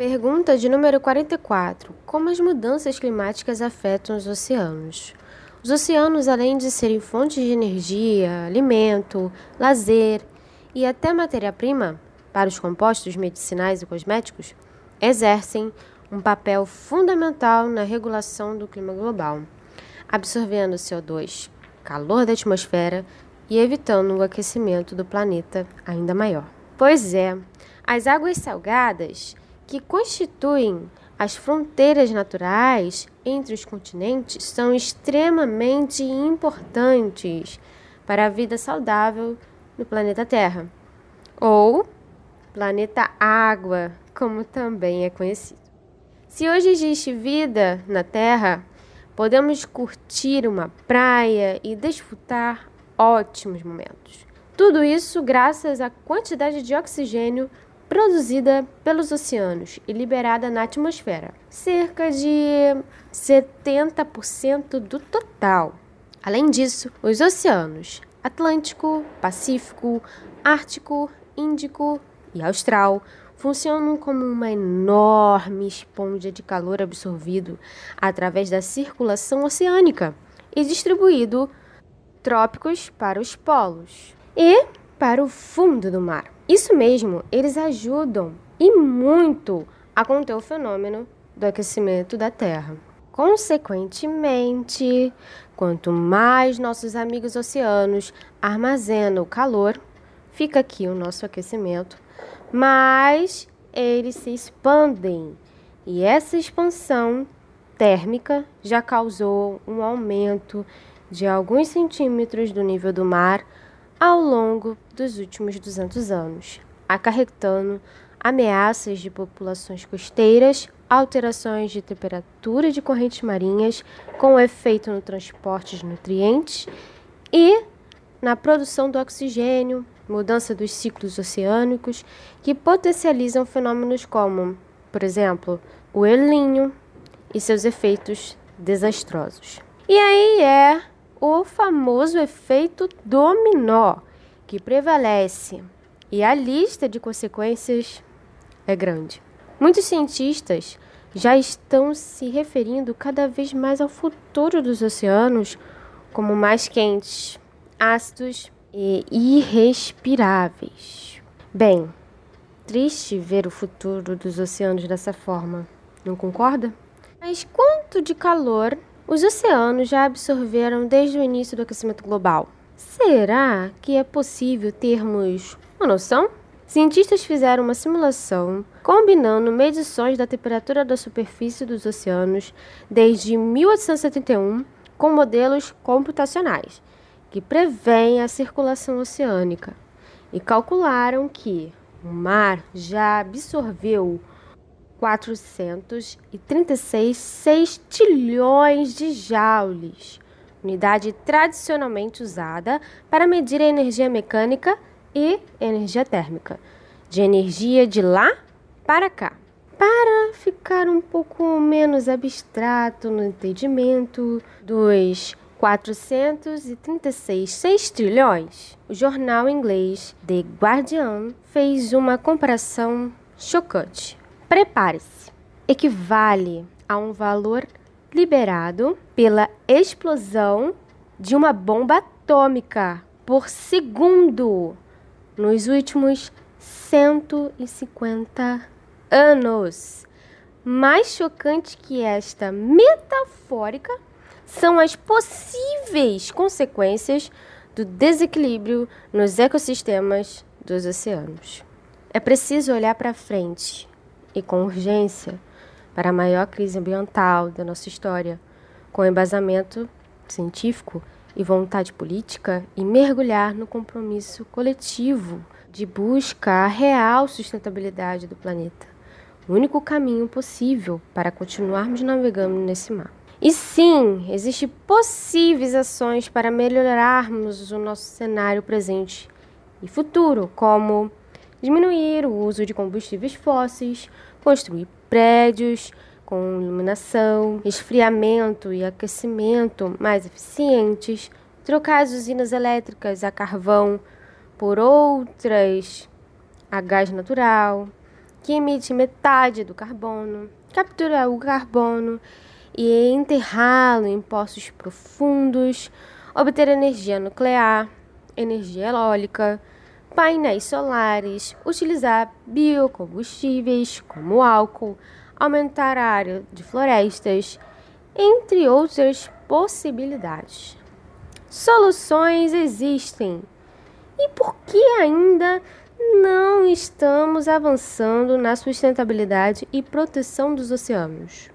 Pergunta de número 44. Como as mudanças climáticas afetam os oceanos? Os oceanos, além de serem fontes de energia, alimento, lazer e até matéria-prima para os compostos medicinais e cosméticos, exercem um papel fundamental na regulação do clima global, absorvendo CO2, calor da atmosfera e evitando o aquecimento do planeta ainda maior. Pois é, as águas salgadas, que constituem as fronteiras naturais entre os continentes, são extremamente importantes para a vida saudável no planeta Terra, ou planeta Água, como também é conhecido. Se hoje existe vida na Terra, podemos curtir uma praia e desfrutar ótimos momentos. Tudo isso graças à quantidade de oxigênio produzida pelos oceanos e liberada na atmosfera, cerca de 70% do total. Além disso, os oceanos Atlântico, Pacífico, Ártico, Índico e Austral funcionam como uma enorme esponja de calor absorvido através da circulação oceânica e distribuído trópicos para os polos e para o fundo do mar. Isso mesmo, eles ajudam e muito a conter o fenômeno do aquecimento da Terra. Consequentemente, quanto mais nossos amigos oceanos armazenam o calor, fica aqui o nosso aquecimento, mais eles se expandem. E essa expansão térmica já causou um aumento de alguns centímetros do nível do mar ao longo dos últimos 200 anos, acarretando ameaças de populações costeiras, alterações de temperatura de correntes marinhas, com efeito no transporte de nutrientes e na produção do oxigênio, mudança dos ciclos oceânicos, que potencializam fenômenos como, por exemplo, o El Niño e seus efeitos desastrosos. E aí é o famoso efeito dominó que prevalece, e a lista de consequências é grande. Muitos cientistas já estão se referindo cada vez mais ao futuro dos oceanos como mais quentes, ácidos e irrespiráveis. Bem, triste ver o futuro dos oceanos dessa forma, não concorda? Mas quanto de calor os oceanos já absorveram desde o início do aquecimento global? Será que é possível termos uma noção? Cientistas fizeram uma simulação combinando medições da temperatura da superfície dos oceanos desde 1871 com modelos computacionais que prevêem a circulação oceânica e calcularam que o mar já absorveu 436 sextilhões de joules, unidade tradicionalmente usada para medir a energia mecânica e energia térmica, de energia de lá para cá. Para ficar um pouco menos abstrato no entendimento dos 436 sextilhões, o jornal inglês The Guardian fez uma comparação chocante. Prepare-se. Equivale a um valor liberado pela explosão de uma bomba atômica por segundo nos últimos 150 anos. Mais chocante que esta metafórica são as possíveis consequências do desequilíbrio nos ecossistemas dos oceanos. É preciso olhar para frente e com urgência para a maior crise ambiental da nossa história, com embasamento científico e vontade política e mergulhar no compromisso coletivo de busca à real sustentabilidade do planeta. O único caminho possível para continuarmos navegando nesse mar. E sim, existem possíveis ações para melhorarmos o nosso cenário presente e futuro, como diminuir o uso de combustíveis fósseis, construir prédios, com iluminação, esfriamento e aquecimento mais eficientes, trocar as usinas elétricas a carvão por outras a gás natural, que emite metade do carbono, capturar o carbono e enterrá-lo em poços profundos, obter energia nuclear, energia eólica, painéis solares, utilizar biocombustíveis como álcool, aumentar a área de florestas, entre outras possibilidades. Soluções existem. E por que ainda não estamos avançando na sustentabilidade e proteção dos oceanos?